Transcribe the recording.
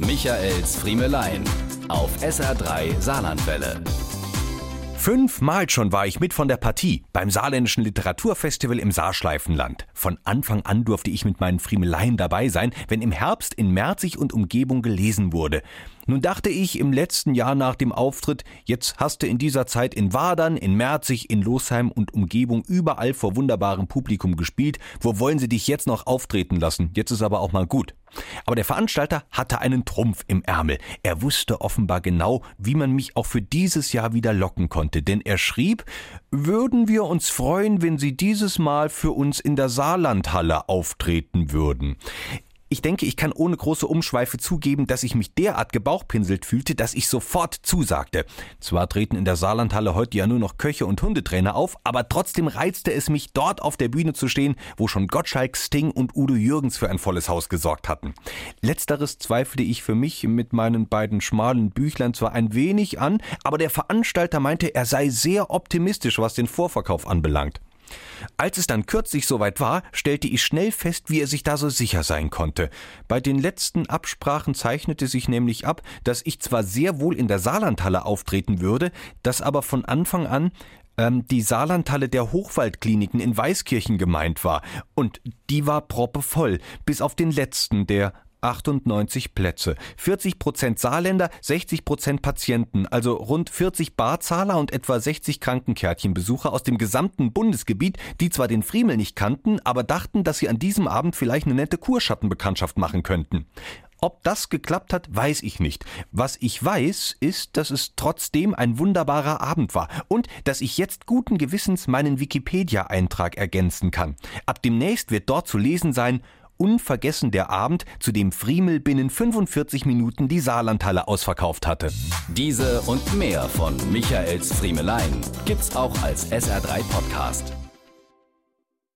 Michaels Friemelein auf SR3 Saarlandwelle. Fünfmal schon war ich mit von der Partie beim Saarländischen Literaturfestival im Saarschleifenland. Von Anfang an durfte ich mit meinen Friemeleien dabei sein, wenn im Herbst in Merzig und Umgebung gelesen wurde. Nun dachte ich im letzten Jahr nach dem Auftritt, jetzt hast du in dieser Zeit in Wadern, in Merzig, in Losheim und Umgebung überall vor wunderbarem Publikum gespielt. Wo wollen sie dich jetzt noch auftreten lassen? Jetzt ist aber auch mal gut. Aber der Veranstalter hatte einen Trumpf im Ärmel. Er wusste offenbar genau, wie man mich auch für dieses Jahr wieder locken konnte, denn er schrieb, würden wir uns freuen, wenn Sie dieses Mal für uns in der Saarlandhalle auftreten würden. Ich denke, ich kann ohne große Umschweife zugeben, dass ich mich derart gebauchpinselt fühlte, dass ich sofort zusagte. Zwar treten in der Saarlandhalle heute ja nur noch Köche und Hundetrainer auf, aber trotzdem reizte es mich, dort auf der Bühne zu stehen, wo schon Gottschalk, Sting und Udo Jürgens für ein volles Haus gesorgt hatten. Letzteres zweifelte ich für mich mit meinen beiden schmalen Büchlein zwar ein wenig an, aber der Veranstalter meinte, er sei sehr optimistisch, was den Vorverkauf anbelangt. Als es dann kürzlich soweit war, stellte ich schnell fest, wie er sich da so sicher sein konnte. Bei den letzten Absprachen zeichnete sich nämlich ab, dass ich zwar sehr wohl in der Saarlandhalle auftreten würde, dass aber von Anfang an ähm, die Saarlandhalle der Hochwaldkliniken in Weißkirchen gemeint war. Und die war proppevoll, bis auf den letzten, der 98 Plätze. 40 Prozent Saarländer, 60 Prozent Patienten, also rund 40 Barzahler und etwa 60 Krankenkärtchenbesucher aus dem gesamten Bundesgebiet, die zwar den Friemel nicht kannten, aber dachten, dass sie an diesem Abend vielleicht eine nette Kurschattenbekanntschaft machen könnten. Ob das geklappt hat, weiß ich nicht. Was ich weiß, ist, dass es trotzdem ein wunderbarer Abend war und dass ich jetzt guten Gewissens meinen Wikipedia-Eintrag ergänzen kann. Ab demnächst wird dort zu lesen sein, unvergessen der Abend, zu dem Friemel binnen 45 Minuten die Saarlandhalle ausverkauft hatte. Diese und mehr von Michaels Friemelein gibt's auch als SR3 Podcast.